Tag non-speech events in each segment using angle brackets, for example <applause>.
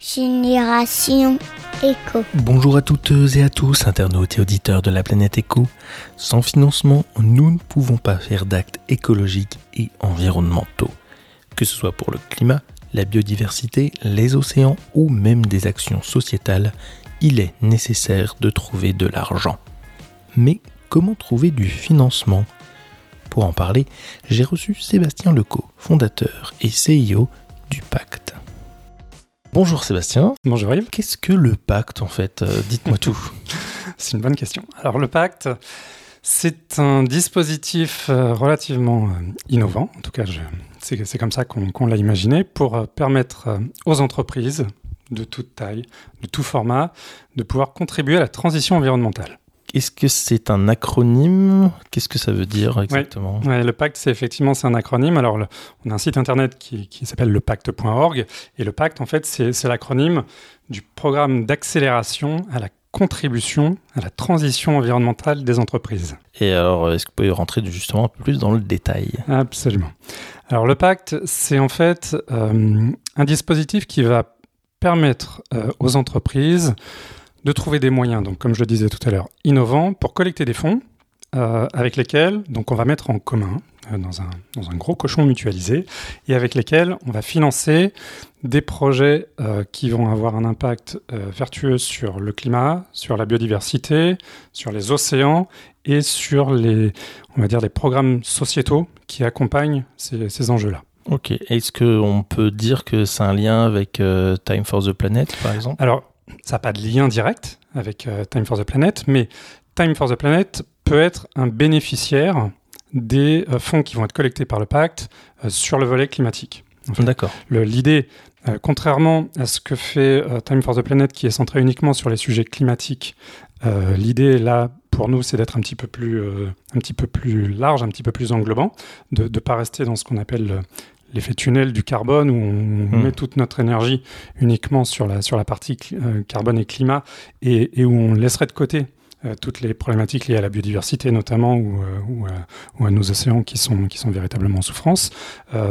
Génération Éco. Bonjour à toutes et à tous, internautes et auditeurs de la planète Éco. Sans financement, nous ne pouvons pas faire d'actes écologiques et environnementaux. Que ce soit pour le climat, la biodiversité, les océans ou même des actions sociétales, il est nécessaire de trouver de l'argent. Mais comment trouver du financement? Pour en parler, j'ai reçu Sébastien Lecaux, fondateur et CIO du Pacte. Bonjour Sébastien. Bonjour Yves. Qu'est-ce que le pacte en fait Euh, Dites-moi tout. <laughs> C'est une bonne question. Alors le pacte, c'est un dispositif euh, relativement euh, innovant, en tout cas c'est comme ça qu'on l'a imaginé, pour permettre aux entreprises de toute taille, de tout format, de pouvoir contribuer à la transition environnementale. Est-ce que c'est un acronyme? Qu'est-ce que ça veut dire exactement? Ouais, le pacte, c'est effectivement c'est un acronyme. Alors, le- on a un site internet qui, qui s'appelle lepacte.org. Et le pacte, en fait, c'est c'est l'acronyme du programme d'accélération à la contribution à la transition environnementale des entreprises. Et alors, est-ce que vous pouvez rentrer justement un peu plus dans le détail? Absolument. Alors, le pacte, c'est en fait euh, un dispositif qui va permettre euh, aux entreprises de trouver des moyens, donc comme je le disais tout à l'heure, innovants pour collecter des fonds euh, avec lesquels donc on va mettre en commun euh, dans, un, dans un gros cochon mutualisé et avec lesquels on va financer des projets euh, qui vont avoir un impact vertueux sur le climat, sur la biodiversité, sur les océans et sur les, on va dire, les programmes sociétaux qui accompagnent ces, ces enjeux-là. Ok. Est-ce qu'on peut dire que c'est un lien avec Time for the Planet, par exemple? Alors, ça n'a pas de lien direct avec euh, Time for the Planet, mais Time for the Planet peut être un bénéficiaire des euh, fonds qui vont être collectés par le pacte euh, sur le volet climatique. En fait, D'accord. L'idée, contrairement à ce que fait Time for the Planet, qui est centré uniquement sur les sujets climatiques, l'idée là, pour nous, c'est d'être un petit peu plus, un petit peu plus large, un petit peu plus englobant, de ne pas rester dans ce qu'on appelle l'effet tunnel du carbone, où on Hmm. met toute notre énergie uniquement sur la, sur la partie euh, carbone et climat, et, et où on laisserait de côté euh, toutes les problématiques liées à la biodiversité notamment, ou, euh, ou, ou à nos océans qui sont, qui sont véritablement en souffrance.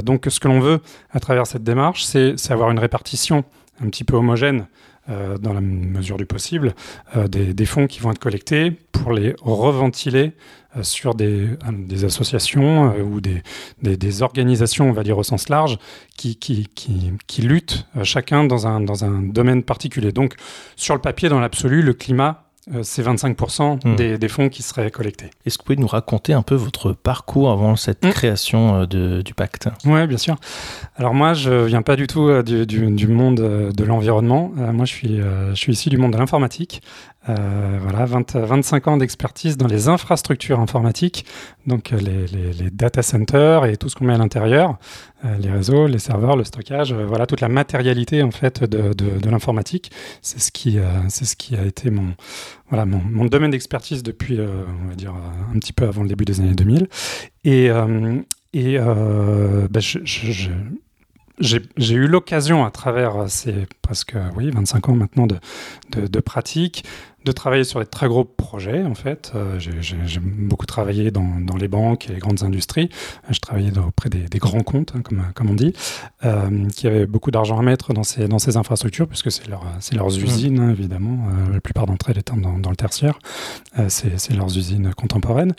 Donc ce que l'on veut à travers cette démarche, c'est c'est avoir une répartition un petit peu homogène euh, dans la mesure du possible euh, des, fonds qui vont être collectés pour les reventiler euh, sur des, associations ou des, organisations, on va dire au sens large, qui, qui, qui, qui luttent chacun dans un, dans un domaine particulier. Donc sur le papier, dans l'absolu, le climat, euh, c'est 25% Hmm. des, des fonds qui seraient collectés. Est-ce que vous pouvez nous raconter un peu votre parcours avant cette Mm. création euh, de- du pacte? Oui, bien sûr. Alors moi, je viens pas du tout euh, du, du- du monde de l'environnement. Moi, je suis, je suis issu du monde de l'informatique. Euh, voilà, 20, 25 ans d'expertise dans les infrastructures informatiques, donc euh, les, data centers et tout ce qu'on met à l'intérieur, euh, les réseaux, les serveurs, le stockage, voilà toute la matérialité en fait de, l'informatique. C'est ce qui, c'est ce qui a été mon, voilà, mon, domaine d'expertise depuis, on va dire, un petit peu avant le début des années 2000. Et, et j'ai j'ai eu l'occasion, à travers ces presque oui, 25 ans maintenant de, de, de pratique, de travailler sur des très gros projets, en fait. Euh, j'ai- beaucoup travaillé dans, dans les banques et les grandes industries. Je travaillais auprès des, des grands comptes, hein, comme, comme on dit, euh, qui avaient beaucoup d'argent à mettre dans ces, dans ces infrastructures, puisque c'est leur, c'est leurs usines, hein, évidemment, euh, la plupart d'entre elles étant dans, dans le tertiaire. Euh, c'est leurs usines contemporaines.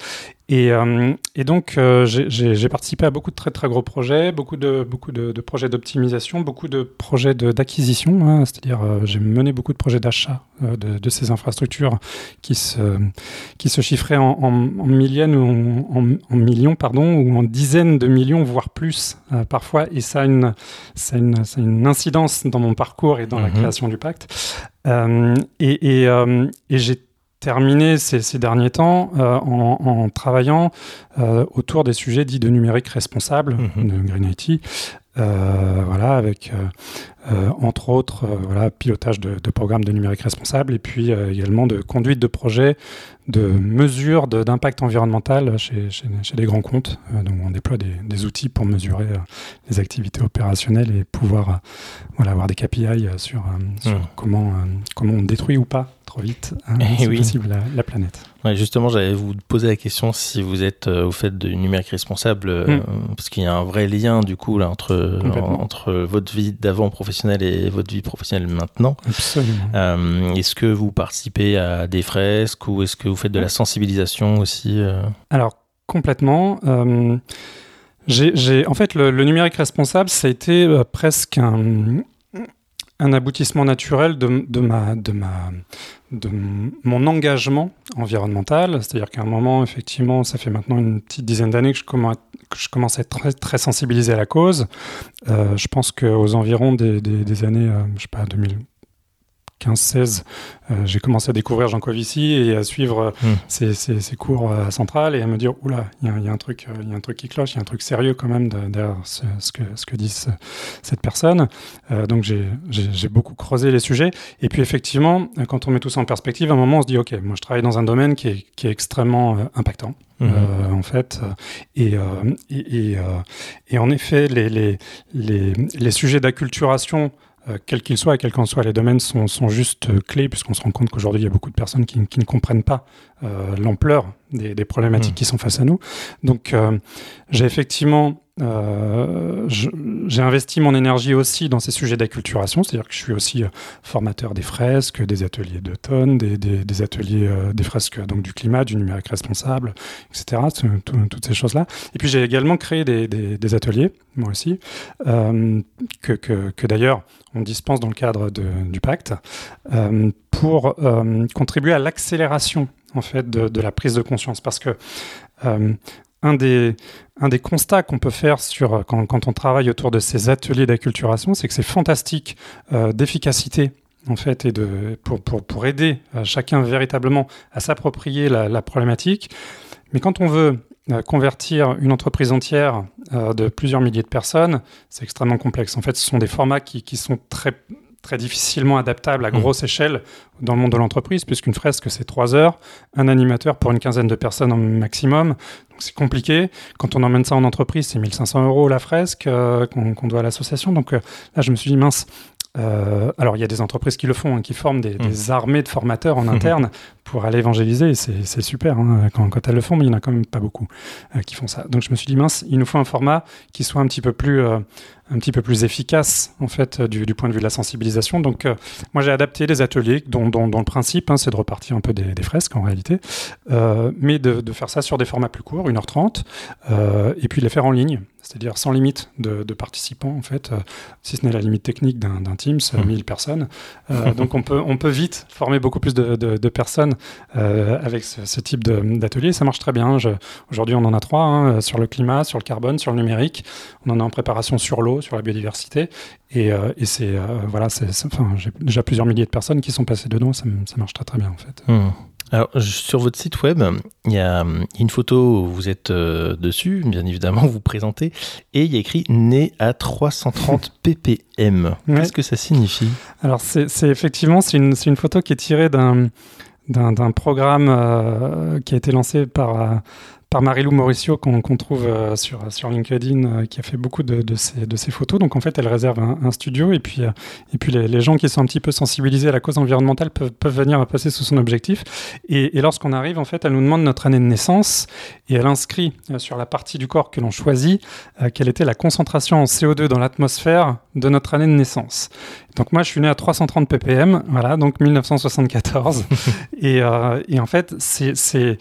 Et, euh, et donc, euh, j'ai- participé à beaucoup de très très gros projets, beaucoup de, beaucoup de, de projets d'optimisation, beaucoup de projets d'acquisition, hein, c'est-à-dire euh, j'ai mené beaucoup de projets d'achat de, de ces infrastructures qui se, qui se chiffraient en, en, en millions ou en, millions, pardon, ou en dizaines de millions, voire plus euh, parfois. Et ça a, une, ça, a une, ça a une incidence dans mon parcours et dans la Mhm. création du pacte. Euh, et et, euh, et j'ai terminé ces, ces derniers temps euh, en, en travaillant euh, autour des sujets dits de numérique responsable, Mhm. de Green IT, voilà, avec euh, euh, entre autres euh, voilà, pilotage de, de programmes de numérique responsable et puis euh, également de conduite de projets de mesure d'impact environnemental chez, chez, des grands comptes. donc on déploie des, outils pour mesurer les activités opérationnelles et pouvoir voilà, avoir des KPI sur, sur mmh. comment, comment on détruit ou pas trop vite, hein, eh si possible, la, planète. Ouais, justement, j'allais vous poser la question si vous êtes au fait de numérique responsable, mmh. parce qu'il y a un vrai lien du coup là entre entre votre vie d'avant professionnelle et votre vie professionnelle maintenant. Absolument. est-ce que vous participez à des fresques ou est-ce que vous faites de la sensibilisation aussi euh? Alors complètement. j'ai, en fait, le, numérique responsable, ça a été euh, presque un, un aboutissement naturel de, ma, de, ma, de mon engagement environnemental. C'est-à-dire qu'à un moment, effectivement, ça fait maintenant une petite dizaine d'années que je commence, que je commence à être très, très sensibilisé à la cause. Euh, je pense qu'aux environs des, des, des années, euh, je sais pas, 2000, 15-16, euh, j'ai commencé à découvrir Jean Covici et à suivre euh, hmm. ses, cours à Centrale et à me dire oula, il y, a un truc, euh, il y a un truc qui cloche, il y a un truc sérieux quand même derrière ce, que, ce que dit cette personne. donc j'ai beaucoup creusé les sujets. Et puis effectivement, quand on met tout ça en perspective, à un moment on se dit ok, moi je travaille dans un domaine qui est, qui est extrêmement impactant. Hmm. en fait. Et, et, et, en effet, les, les, les, les sujets d'acculturation euh, quels qu'ils soient et quels qu'en soient les domaines, sont, sont juste euh, clés, puisqu'on se rend compte qu'aujourd'hui, il y a beaucoup de personnes qui, qui ne comprennent pas euh, l'ampleur des, des, problématiques mmh. qui sont face à nous. Donc, j'ai effectivement euh, j'ai investi mon énergie aussi dans ces sujets d'acculturation, c'est-à-dire que je suis aussi formateur des fresques, des ateliers d'automne, des, des, ateliers des fresques donc du climat, du numérique responsable, etc. toutes ces choses-là. Et puis j'ai également créé des, ateliers, moi aussi, euh, que, d'ailleurs on dispense dans le cadre du pacte, euh, pour euh, contribuer à l'accélération en fait de, la prise de conscience. Parce que euh, un des, constats qu'on peut faire quand, on travaille autour de ces ateliers d'acculturation, c'est que c'est fantastique d'efficacité en fait, et de, pour, aider chacun véritablement à s'approprier la, problématique. Mais quand on veut euh, convertir une entreprise entière euh, de plusieurs milliers de personnes, c'est extrêmement complexe. En fait, ce sont des formats qui sont très, très difficilement adaptables à mmh. grosse échelle dans le monde de l'entreprise, puisqu'une fresque, c'est trois heures, un animateur pour une quinzaine de personnes au maximum. Donc c'est compliqué. Quand on emmène ça en entreprise, c'est 1500 euros la fresque euh, qu'on doit à l'association. Donc là, je me suis dit, mince, euh, alors, il y a des entreprises qui le font, hein, qui forment des, des, armées de formateurs en <laughs> interne pour aller évangéliser. C'est super. Hein. Quand, quand, elles le font, mais il n'y en a quand même pas beaucoup euh, qui font ça. Donc, je me suis dit, mince, il nous faut un format qui soit un petit peu plus, euh, un petit peu plus efficace, en fait, du, du, point de vue de la sensibilisation. Donc, moi, j'ai adapté des ateliers dont, dont, dont le principe, hein, c'est de repartir un peu des, des fresques, en réalité, mais de, de, faire ça sur des formats plus courts, 1h30, et puis les faire en ligne c'est-à-dire sans limite de, participants, en fait, euh, si ce n'est la limite technique d'un Teams, 1000 mmh. personnes. Euh, donc on peut, on peut vite former beaucoup plus de, personnes euh, avec ce, type d'atelier. Ça marche très bien. Aujourd'hui, on en a trois, hein, sur le climat, sur le carbone, sur le numérique. On en a en préparation sur l'eau, sur la biodiversité. Et, c'est, voilà, enfin, j'ai déjà plusieurs milliers de personnes qui sont passées dedans. Ça, ça marche très très bien, en fait. Mmh. Alors, sur votre site web, il y a une photo où vous êtes euh, dessus, bien évidemment, vous, présentez, et il y a écrit né à 330 <laughs> ppm. Qu'est-ce que ça signifie? Alors, c'est effectivement, c'est une, une, photo qui est tirée d'un d'un programme euh, qui a été lancé par euh, par Marilou Mauricio qu'on trouve euh, sur, sur LinkedIn, euh, qui a fait beaucoup de, de, ces, de ces photos. Donc en fait, elle réserve un, studio et puis, euh, et puis les, les, gens qui sont un petit peu sensibilisés à la cause environnementale peuvent, peuvent venir passer sous son objectif. Et, et lorsqu'on arrive, en fait, elle nous demande notre année de naissance et elle inscrit sur la partie du corps que l'on choisit quelle était la concentration en CO2 dans l'atmosphère de notre année de naissance. Donc moi, je suis né à 330 ppm, voilà, donc 1974. <laughs> et, et en fait, c'est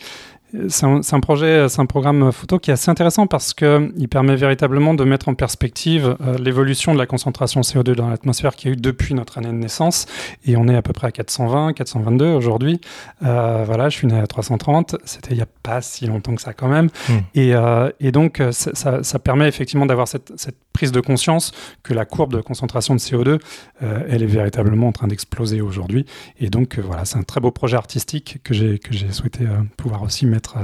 c'est un, projet, c'est un programme photo qui est assez intéressant parce qu'il permet véritablement de mettre en perspective euh, l'évolution de la concentration CO2 dans l'atmosphère qui a eu depuis notre année de naissance. Et on est à peu près à 420, 422 aujourd'hui. Euh, voilà, je suis né à 330. C'était il n'y a pas si longtemps que ça quand même. Hmm. Et, euh, et, donc, ça, ça, permet effectivement d'avoir cette, cette, prise de conscience que la courbe de concentration de CO2, elle est véritablement en train d'exploser aujourd'hui. Et donc, voilà, c'est un très beau projet artistique que j'ai souhaité pouvoir aussi mettre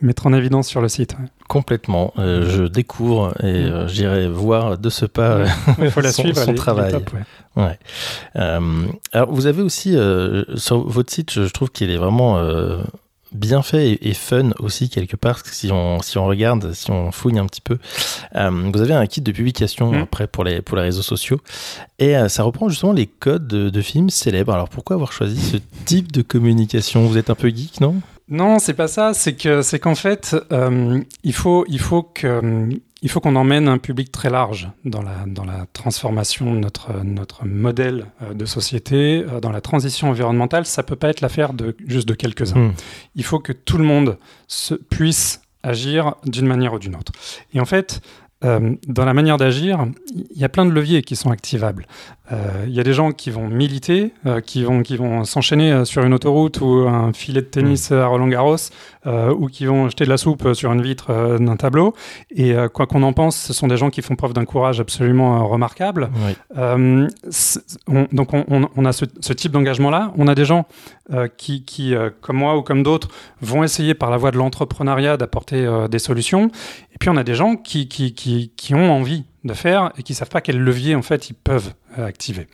mettre, euh, en évidence sur le site. Complètement. Euh, je découvre et euh, j'irai voir de ce pas Il faut la son, suivre, son travail. ouais. alors, vous avez aussi sur votre site, je trouve qu'il est vraiment bien fait et, fun aussi quelque part, si on, si on regarde, si on fouille un petit peu. Euh, vous avez un kit de publication mmh. après pour les, pour les réseaux sociaux et euh, ça reprend justement les codes de, de, films célèbres. Alors pourquoi avoir choisi ce <laughs> type de communication? Vous êtes un peu geek, non? Non, c'est pas ça. C'est que c'est qu'en fait, euh, il faut il faut que il faut qu'on emmène un public très large dans la, dans la transformation de notre, notre modèle euh, de société, euh, dans la transition environnementale. Ça peut pas être l'affaire de juste de quelques-uns. Hmm. Il faut que tout le monde se, puisse agir d'une manière ou d'une autre. Et en fait, euh, dans la manière d'agir, il y a plein de leviers qui sont activables. Euh, il y a des gens qui vont militer, euh, qui vont, qui vont s'enchaîner sur une autoroute ou un filet de tennis à Roland Garros, ou qui vont jeter de la soupe sur une vitre d'un tableau. Et quoi qu'on en pense, ce sont des gens qui font preuve d'un courage absolument remarquable. donc on, on, a ce, ce type d'engagement-là. On a des gens qui, qui comme moi ou comme d'autres, vont essayer par la voie de l'entrepreneuriat d'apporter des solutions. Et puis on a des gens qui, qui, qui, qui ont envie de faire et qui savent pas quel levier en fait ils peuvent euh, activer.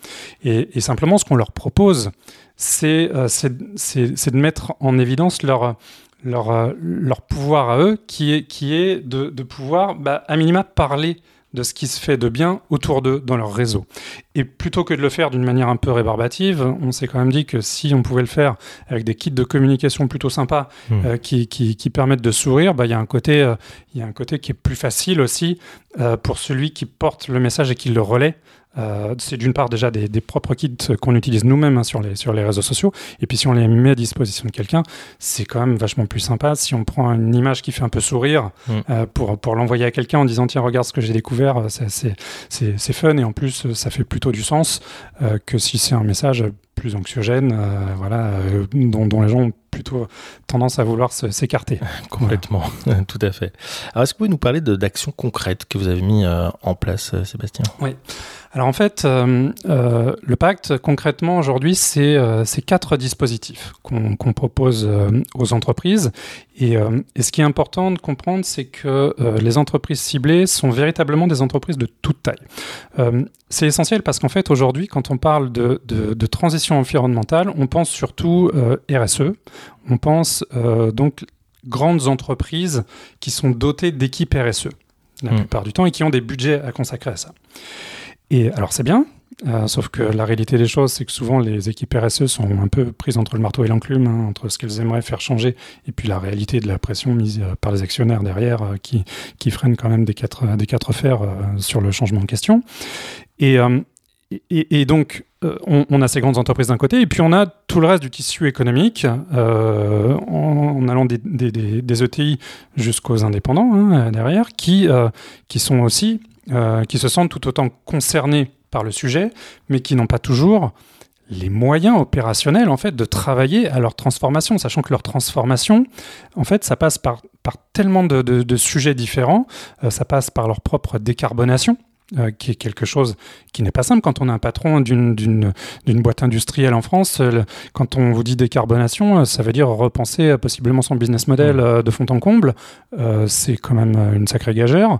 Et, simplement ce qu'on leur propose, c'est euh, de mettre en évidence leur leur, euh, leur pouvoir à eux, qui est, qui est de, de pouvoir, bah, à minima, parler de ce qui se fait de bien autour d'eux dans leur réseau. Et plutôt que de le faire d'une manière un peu rébarbative, on s'est quand même dit que si on pouvait le faire avec des kits de communication plutôt sympas hmm. euh, qui, qui, qui, permettent de sourire, bah, il y, a un côté, euh, il y a un côté qui est plus facile aussi euh, pour celui qui porte le message et qui le relaie euh, c'est d'une part déjà des, propres kits qu'on utilise nous-mêmes hein, sur, les, sur les réseaux sociaux. Et puis si on les met à disposition de quelqu'un, c'est quand même vachement plus sympa. Si on prend une image qui fait un peu sourire mm. euh, pour, pour l'envoyer à quelqu'un en disant tiens, regarde ce que j'ai découvert, euh, c'est fun et en plus ça fait plutôt du sens que si c'est un message plus anxiogène, voilà, dont, dont, les gens ont plutôt tendance à vouloir s'écarter. <laughs> Complètement, <laughs> tout à fait. Alors, est-ce que vous pouvez nous parler d'actions concrètes que vous avez mis en place, Sébastien? Oui. Alors en fait, euh, euh, le pacte, concrètement, aujourd'hui, c'est euh, quatre dispositifs qu'on propose euh, aux entreprises. Et, et, ce qui est important de comprendre, c'est que les entreprises ciblées sont véritablement des entreprises de toute taille. c'est essentiel parce qu'en fait, aujourd'hui, quand on parle de, de, de, transition environnementale, on pense surtout RSE, on pense donc grandes entreprises qui sont dotées d'équipes RSE la mmh. plupart du temps et qui ont des budgets à consacrer à ça. Et alors c'est bien, euh, sauf que la réalité des choses, c'est que souvent les équipes RSE sont un peu prises entre le marteau et l'enclume, hein, entre ce qu'elles aimeraient faire changer et puis la réalité de la pression mise euh, par les actionnaires derrière euh, qui, qui freinent quand même des quatre, des quatre fers sur le changement en question. Et, et, donc, on, a ces grandes entreprises d'un côté, et puis on a tout le reste du tissu économique, en, allant des, des, des, ETI jusqu'aux indépendants hein, derrière, qui, qui sont aussi euh, qui se sentent tout autant concernés par le sujet, mais qui n'ont pas toujours les moyens opérationnels en fait de travailler à leur transformation, sachant que leur transformation, en fait, ça passe par, tellement de sujets différents, euh, ça passe par leur propre décarbonation, euh, qui est quelque chose qui n'est pas simple quand on est un patron d'une boîte industrielle en France. Euh, quand on vous dit décarbonation, euh, ça veut dire repenser possiblement son business model mmh. de fond en comble. c'est quand même une sacrée gagère.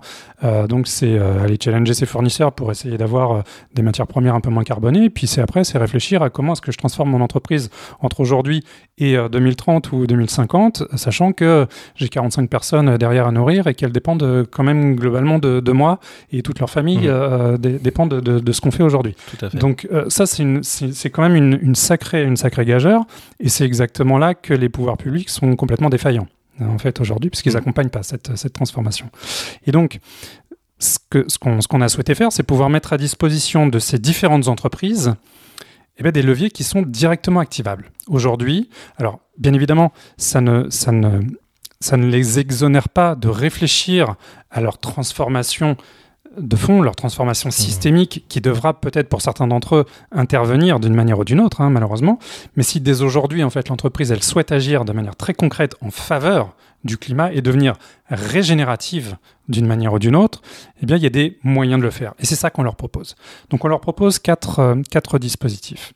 donc c'est aller challenger ses fournisseurs pour essayer d'avoir des matières premières un peu moins carbonées. Puis c'est après, c'est réfléchir à comment est-ce que je transforme mon entreprise entre aujourd'hui et 2030 ou 2050, sachant que j'ai 45 personnes derrière à nourrir et qu'elles dépendent quand même globalement de, de moi et toute leur famille euh, dépend de, ce qu'on fait aujourd'hui. Donc euh, ça, c'est quand même une, sacrée, une sacrée gageure, et c'est exactement là que les pouvoirs publics sont complètement défaillants, en fait, aujourd'hui, puisqu'ils n'accompagnent mm. pas cette, cette, transformation. Et donc, ce qu'on ce qu'on a souhaité faire, c'est pouvoir mettre à disposition de ces différentes entreprises eh bien, des leviers qui sont directement activables. Aujourd'hui, alors bien évidemment, ça ne, ça, ne, ça ne les exonère pas de réfléchir à leur transformation de fond, leur transformation mmh. systémique, qui devra peut-être pour certains d'entre eux intervenir d'une manière ou d'une autre, hein, malheureusement. Mais si dès aujourd'hui, en fait, l'entreprise, elle souhaite agir de manière très concrète en faveur du climat et devenir régénérative d'une manière ou d'une autre, eh bien, il y a des moyens de le faire. Et c'est ça qu'on leur propose. Donc, on leur propose quatre, euh, quatre dispositifs.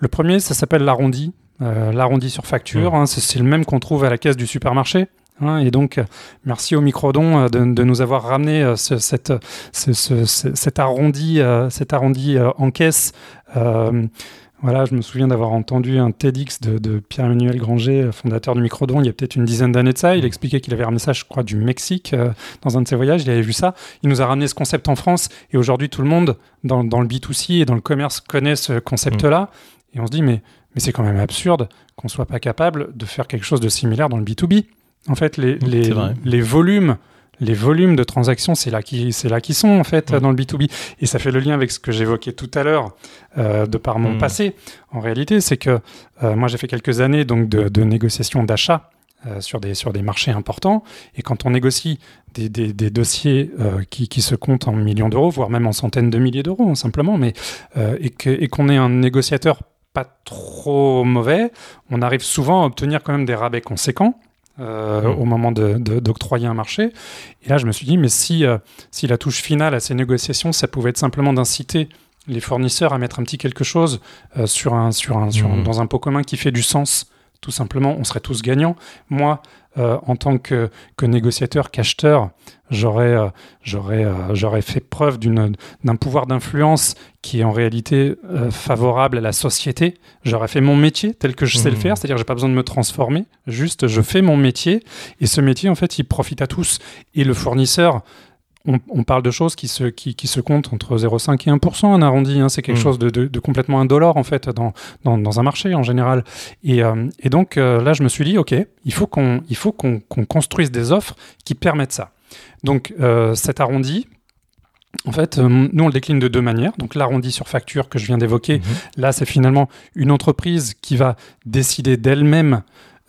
Le premier, ça s'appelle l'arrondi. Euh, l'arrondi sur facture, mmh. hein, c'est le même qu'on trouve à la caisse du supermarché. Hein, et donc, merci au Microdon de, de nous avoir ramené ce, cette, ce, ce, cet arrondi, cet arrondi en caisse. Voilà, je me souviens d'avoir entendu un TEDx de, Pierre-Emmanuel Granger, fondateur du Microdon, il y a peut-être une dizaine d'années de ça. Il expliquait qu'il avait ramené ça, je crois, du Mexique dans un de ses voyages. Il avait vu ça. Il nous a ramené ce concept en France. Et aujourd'hui, tout le monde, dans, dans, le B2C et dans le commerce, connaît ce concept-là. Et on se dit, mais, mais c'est quand même absurde qu'on soit pas capable de faire quelque chose de similaire dans le B2B. En fait, les, les, les volumes les volumes de transactions, c'est là qui c'est là qui sont en fait dans le B2B. Et ça fait le lien avec ce que j'évoquais tout à l'heure euh, de par mon mm. passé. En réalité, c'est que euh, moi j'ai fait quelques années donc de, de négociation d'achat euh, sur, des, sur des marchés importants. Et quand on négocie des, des, des dossiers qui, qui, se comptent en millions d'euros, voire même en centaines de milliers d'euros, hein, simplement, mais, et qu'on est un négociateur pas trop mauvais, on arrive souvent à obtenir quand même des rabais conséquents. Euh, au moment d'octroyer de, un marché. Et là, je me suis dit, mais si, euh, si la touche finale à ces négociations, ça pouvait être simplement d'inciter les fournisseurs à mettre un petit quelque chose euh, sur un, sur un, sur, mmh. dans un pot commun qui fait du sens, tout simplement, on serait tous gagnants. Moi, euh, en tant que, que négociateur, qu'acheteur, j'aurais euh, euh, fait preuve d'un pouvoir d'influence qui est en réalité favorable à la société. J'aurais fait mon métier tel que je sais le mmh. faire, c'est-à-dire j'ai pas besoin de me transformer, juste je fais mon métier et ce métier en fait il profite à tous et le fournisseur on, parle de choses qui se, qui, qui se comptent entre 0,5 et 1%, un arrondi. Hein, c'est quelque mm. chose de, de, de, complètement indolore, en fait, dans, dans, dans, un marché en général. Et, euh, et donc, euh, là, je me suis dit, OK, il faut qu'on construise des offres qui permettent ça. Donc, euh, cet arrondi, en fait, nous, on le décline de deux manières. Donc, l'arrondi sur facture que je viens d'évoquer, mm-hmm. là, c'est finalement une entreprise qui va décider d'elle-même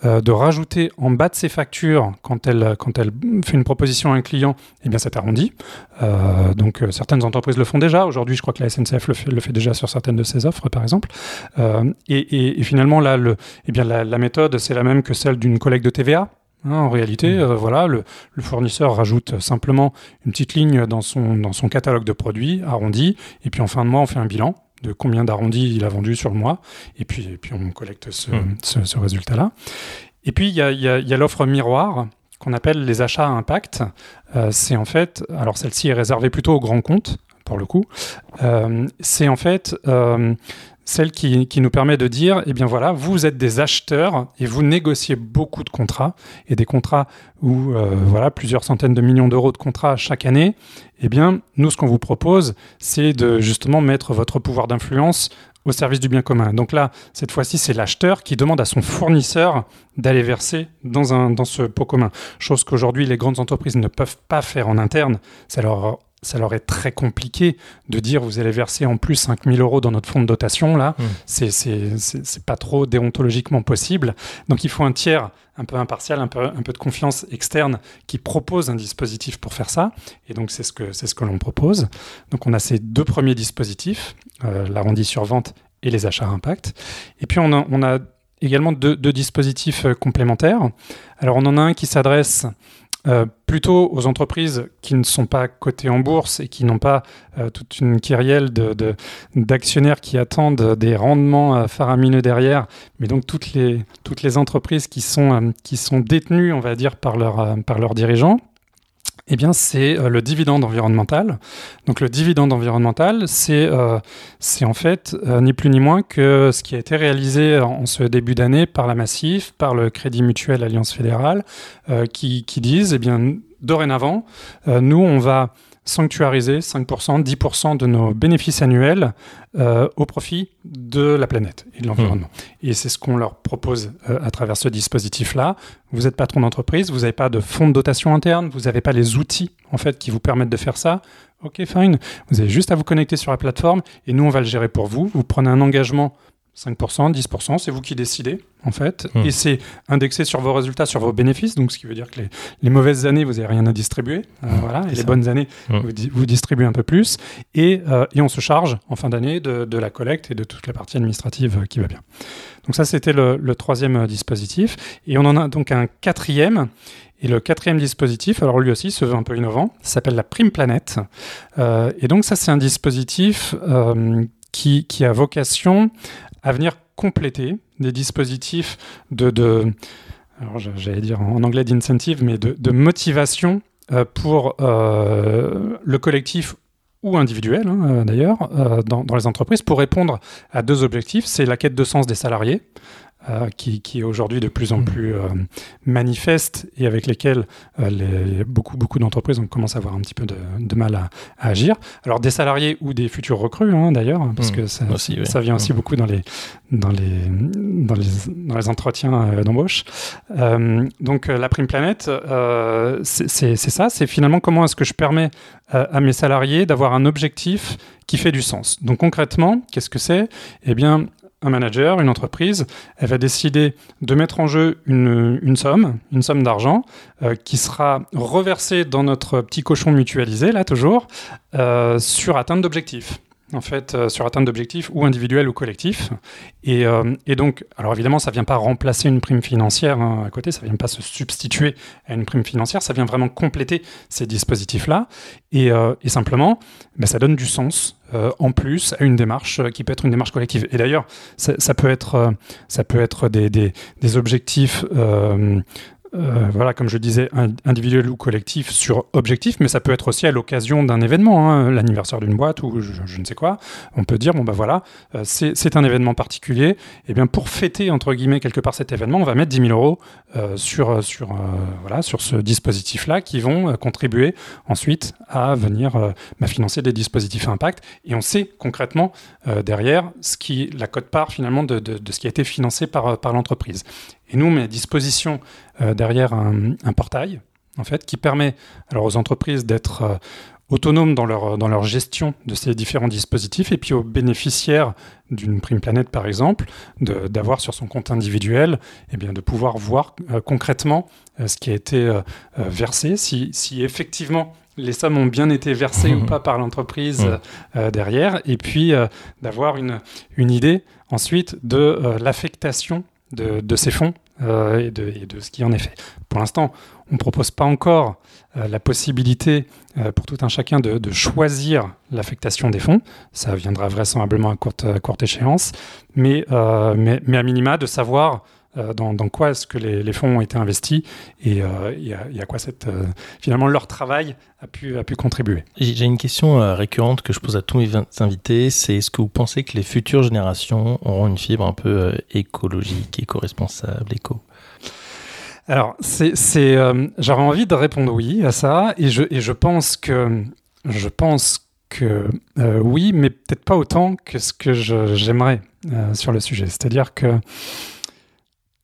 euh, de rajouter en bas de ses factures, quand elle, quand elle fait une proposition à un client, eh bien, c'est arrondi. Euh, donc, euh, certaines entreprises le font déjà. Aujourd'hui, je crois que la SNCF le fait, le fait, déjà sur certaines de ses offres, par exemple. Et, et, finalement, là, le, eh bien, la, la méthode, c'est la même que celle d'une collecte de TVA. Hein, en réalité, mmh. voilà, le, le, fournisseur rajoute simplement une petite ligne dans son, dans son catalogue de produits arrondi, et puis en fin de mois, on fait un bilan de combien d'arrondis il a vendu sur le mois, et puis, et puis on collecte ce, hmm. ce, résultat-là. Et puis il y a, y a l'offre miroir qu'on appelle les achats à impact. Euh, c'est en fait, alors celle-ci est réservée plutôt aux grands comptes, pour le coup. Euh, c'est en fait euh, celle qui, nous permet de dire, eh bien voilà, vous êtes des acheteurs et vous négociez beaucoup de contrats et des contrats où euh, voilà plusieurs centaines de millions d'euros de contrats chaque année. Eh bien, nous, ce qu'on vous propose, c'est de justement mettre votre pouvoir d'influence au service du bien commun. Donc là, cette fois-ci, c'est l'acheteur qui demande à son fournisseur d'aller verser dans, un, dans ce pot commun. Chose qu'aujourd'hui, les grandes entreprises ne peuvent pas faire en interne. Ça leur ça leur est très compliqué de dire vous allez verser en plus 5000 euros dans notre fonds de dotation. Là, mmh. c'est pas trop déontologiquement possible. Donc il faut un tiers un peu impartial, un peu, un peu de confiance externe qui propose un dispositif pour faire ça. Et donc c'est ce que, ce que l'on propose. Donc on a ces deux premiers dispositifs, euh, l'arrondi sur vente et les achats à impact. Et puis on a, on a également deux, deux dispositifs euh, complémentaires. Alors on en a un qui s'adresse euh, plutôt aux entreprises qui ne sont pas cotées en bourse et qui n'ont pas euh, toute une kyrielle d'actionnaires de, qui attendent des rendements euh, faramineux derrière, mais donc toutes les, toutes les entreprises qui sont, qui sont détenues, on va dire, par, leur, par leurs dirigeants eh bien, c'est euh, le dividende environnemental. Donc, le dividende environnemental, c'est euh, en fait euh, ni plus ni moins que ce qui a été réalisé en, ce début d'année par la Massif, par le Crédit Mutuel Alliance Fédérale, qui, qui, disent, eh bien, dorénavant, nous, on va sanctuariser 5%, 10% de nos bénéfices annuels euh, au profit de la planète et de l'environnement. Mmh. Et c'est ce qu'on leur propose euh, à travers ce dispositif-là. Vous êtes patron d'entreprise, vous n'avez pas de fonds de dotation interne, vous n'avez pas les outils en fait qui vous permettent de faire ça. Ok, fine. Vous avez juste à vous connecter sur la plateforme et nous on va le gérer pour vous. Vous prenez un engagement 5%, 10%, c'est vous qui décidez, en fait. Hmm. Et c'est indexé sur vos résultats, sur vos bénéfices. Donc, ce qui veut dire que les, les mauvaises années, vous n'avez rien à distribuer. Euh, hmm. voilà. Et les bonnes années, hmm. vous, vous, distribuez un peu plus. Et, euh, et on se charge, en fin d'année, de, de, la collecte et de toute la partie administrative euh, qui va bien. Donc, ça, c'était le, le, troisième dispositif. Et on en a donc un quatrième. Et le quatrième dispositif, alors lui aussi se veut un peu innovant, s'appelle la Prime Planète. Euh, et donc, ça, c'est un dispositif qui, qui a vocation à venir compléter des dispositifs de, de j'allais dire en anglais d'incentive, mais de, motivation pour le collectif ou individuel hein, d'ailleurs dans, dans, les entreprises pour répondre à deux objectifs. C'est la quête de sens des salariés, euh, qui, qui, est aujourd'hui de plus en mmh. plus euh, manifeste et avec lesquels euh, les, beaucoup, beaucoup d'entreprises ont commencé à avoir un petit peu de, de mal à, à, agir. Alors des salariés ou des futurs recrues hein, d'ailleurs, parce mmh. que ça, aussi, ça vient aussi mmh. beaucoup dans les, dans les, dans les, dans les entretiens d'embauche. donc la prime planète, c'est ça, c'est finalement comment est-ce que je permets à mes salariés d'avoir un objectif qui fait du sens. Donc concrètement, qu'est-ce que c'est? Eh bien, un manager, une entreprise, elle va décider de mettre en jeu une, somme, une somme d'argent, euh, qui sera reversée dans notre petit cochon mutualisé, là toujours, euh, sur atteinte d'objectifs en fait, euh, sur atteinte d'objectifs ou individuels ou collectifs. Et, euh, et, donc, alors évidemment, ça ne vient pas remplacer une prime financière hein, à côté, ça ne vient pas se substituer à une prime financière, ça vient vraiment compléter ces dispositifs-là. Et, euh, simplement, ben, ça donne du sens en plus à une démarche qui peut être une démarche collective. Et d'ailleurs, ça, peut être, ça peut être des, des objectifs euh, voilà, comme je disais, individuel ou collectif sur objectif, mais ça peut être aussi à l'occasion d'un événement, hein, l'anniversaire d'une boîte ou je, ne sais quoi. On peut dire, bon ben voilà, euh, c'est un événement particulier. Et eh bien pour fêter, entre guillemets, quelque part cet événement, on va mettre 10 000 euros euh, sur, sur, voilà, sur ce dispositif-là qui vont contribuer ensuite à venir bah, financer des dispositifs à impact. Et on sait concrètement derrière ce qui, la cote-part finalement de, de, de, ce qui a été financé par, par l'entreprise. Et nous, on met à disposition euh, derrière un, portail, en fait, qui permet alors aux entreprises d'être euh, autonomes dans leur, dans leur gestion de ces différents dispositifs, et puis aux bénéficiaires d'une prime planète, par exemple, d'avoir sur son compte individuel, eh bien, de pouvoir voir euh, concrètement ce qui a été versé, si, si effectivement les sommes ont bien été versées ou pas par l'entreprise derrière, et puis d'avoir une, une idée ensuite de l'affectation de, ces fonds euh, et, de, ce qui en est fait. Pour l'instant, on ne propose pas encore euh, la possibilité euh, pour tout un chacun de, choisir l'affectation des fonds. Ça viendra vraisemblablement à courte, échéance, mais, à minima de savoir euh, dans, quoi est-ce que les, fonds ont été investis et, à, quoi cette, euh, finalement leur travail a pu, a pu contribuer? J'ai une question euh, récurrente que je pose à tous mes invités, c'est est-ce que vous pensez que les futures générations auront une fibre un peu écologique, éco-responsable, éco? Alors, c'est, j'aurais envie de répondre oui à ça, et je, et je pense que, je pense que oui, mais peut-être pas autant que ce que j'aimerais sur le sujet. C'est-à-dire que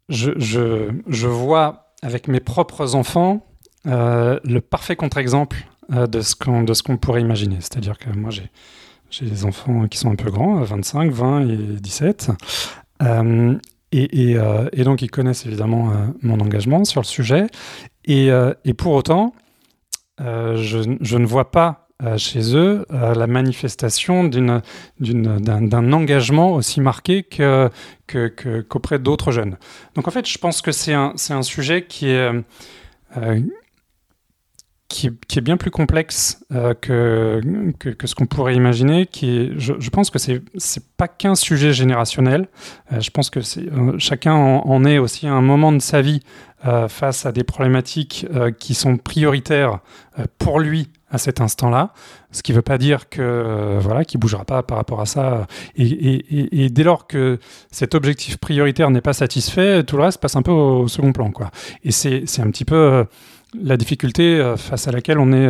je, vois avec mes propres enfants euh, le parfait contre-exemple euh, de ce qu'on pourrait imaginer. C'est-à-dire que moi, j'ai des enfants qui sont un peu grands, 25, 20 et 17. Euh, et, donc, ils connaissent évidemment mon engagement sur le sujet. Et, pour autant, je, ne vois pas euh, chez eux euh, la manifestation d'un engagement aussi marqué qu'auprès que, d'autres jeunes. Donc en fait, je pense que c'est un, un, sujet qui est, euh, qui, est bien plus complexe que, que, ce qu'on pourrait imaginer. Qui je, pense que c'est n'est pas qu'un sujet générationnel. je pense que chacun en, est aussi à un moment de sa vie face à des problématiques qui sont prioritaires pour lui à cet instant-là, ce qui ne veut pas dire que euh, voilà qu'il bougera pas par rapport à ça. Et, dès lors que cet objectif prioritaire n'est pas satisfait, tout le reste passe un peu au, second plan, quoi. Et c'est un petit peu euh, la difficulté euh, face à laquelle on est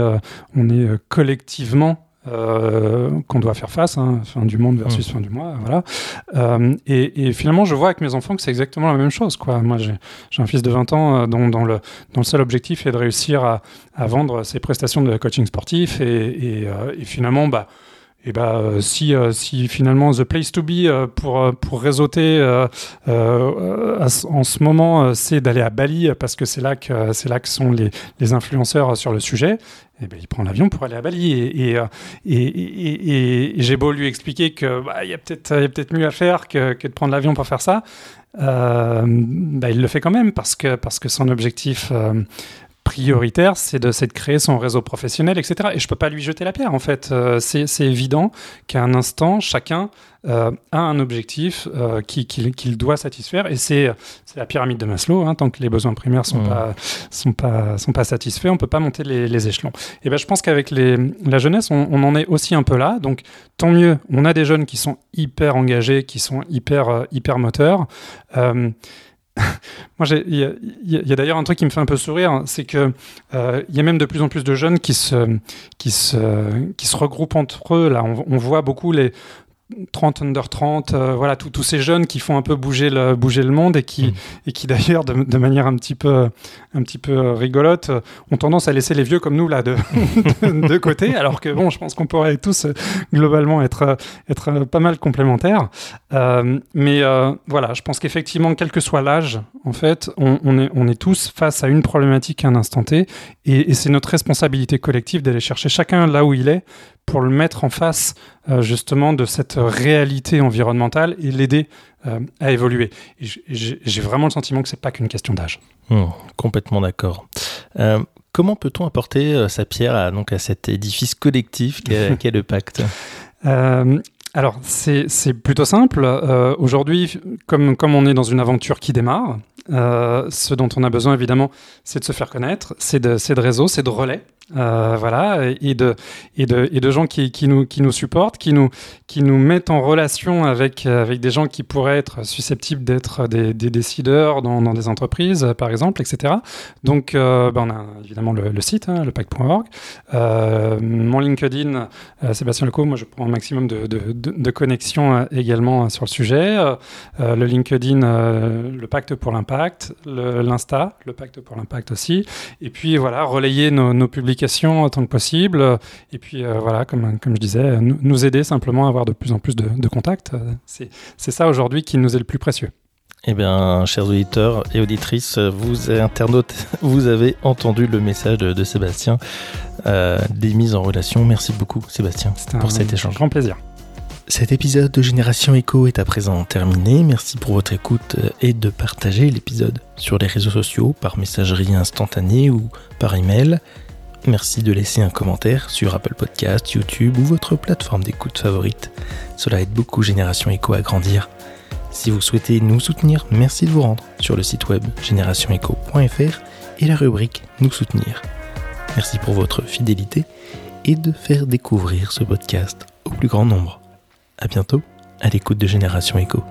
on est collectivement euh, qu'on doit faire face, hein, fin du monde versus mm. fin du mois, voilà. Euh, et, finalement, je vois avec mes enfants que c'est exactement la même chose, quoi. Moi, j'ai un fils de 20 ans euh, dont, le, dont, le, seul objectif est de réussir à, à vendre ses prestations de coaching sportif et, et finalement, bah, et bah, si, si finalement the place to be pour, pour réseauter en ce moment c'est d'aller à Bali parce que c'est là que c'est là que sont les, les influenceurs sur le sujet et eh ben, il prend l'avion pour aller à Bali. Et, et, et, et j'ai beau lui expliquer qu'il bah, y a peut-être peut mieux à faire que, que de prendre l'avion pour faire ça, euh, bah, il le fait quand même parce que, parce que son objectif prioritaire, c'est de, de, créer son réseau professionnel, etc. Et je peux pas lui jeter la pierre, en fait. Euh, c'est évident qu'à un instant, chacun euh, a un objectif euh, qu'il doit satisfaire. Et c'est la pyramide de Maslow. Hein, tant que les besoins primaires sont, mmh. pas, sont, pas, sont pas satisfaits, on peut pas monter les, les échelons. Et ben, je pense qu'avec la jeunesse, on, on, en est aussi un peu là. Donc, tant mieux. On a des jeunes qui sont hyper engagés, qui sont hyper, hyper moteurs. <laughs> Moi, il y a, d'ailleurs un truc qui me fait un peu sourire, c'est que euh, il y a même de plus en plus de jeunes qui se, qui se, qui se regroupent entre eux. Là, on voit beaucoup les, 30 under 30, euh, voilà, tous ces jeunes qui font un peu bouger le, bouger le monde et qui, mm. et qui d'ailleurs, de, manière un petit peu, un petit peu rigolote, ont tendance à laisser les vieux comme nous là de, de, côté, <laughs> alors que bon, je pense qu'on pourrait tous globalement être, être pas mal complémentaires. Euh, mais euh, voilà, je pense qu'effectivement, quel que soit l'âge, en fait, on, est, on est tous face à une problématique à un instant T, et, et c'est notre responsabilité collective d'aller chercher chacun là où il est pour le mettre en face euh, justement de cette réalité environnementale et l'aider euh, à évoluer. J'ai vraiment le sentiment que c'est pas qu'une question d'âge. Hmm, complètement d'accord. Euh, comment peut-on apporter sa pierre à, donc, à cet édifice collectif qu'est <laughs> le pacte? Alors, c'est plutôt simple. Aujourd'hui, comme, comme on est dans une aventure qui démarre, ce dont on a besoin, évidemment, c'est de se faire connaître, c'est de, de réseaux, c'est de relais. Euh, voilà, et de, et de, et de gens qui, nous, qui nous supportent, qui nous, qui nous mettent en relation avec, avec des gens qui pourraient être susceptibles d'être des, décideurs dans, dans, des entreprises, par exemple, etc. Donc, euh, ben on a évidemment le, site, hein, le pack.org. Euh, mon LinkedIn, Sébastien Leco, moi je prends un maximum de, de, de, connexions également sur le sujet. le LinkedIn, le pacte pour l'impact, l'Insta, le, pacte pour l'impact aussi. Et puis voilà, relayer nos, nos publications autant que possible. Et puis euh, voilà, comme, comme je disais, nous, aider simplement à avoir de plus en plus de, contacts. C'est ça aujourd'hui qui nous est le plus précieux. Eh bien, chers auditeurs et auditrices, vous internautes, <laughs> vous avez entendu le message de, Sébastien euh, des mises en relation. Merci beaucoup, Sébastien, pour cet échange. Grand plaisir. Cet épisode de Génération Echo est à présent terminé. Merci pour votre écoute et de partager l'épisode sur les réseaux sociaux par messagerie instantanée ou par email. Merci de laisser un commentaire sur Apple Podcast, YouTube ou votre plateforme d'écoute favorite. Cela aide beaucoup Génération Echo à grandir. Si vous souhaitez nous soutenir, merci de vous rendre sur le site web générationecho.fr et la rubrique Nous soutenir. Merci pour votre fidélité et de faire découvrir ce podcast au plus grand nombre. À bientôt à l'écoute de Génération Echo.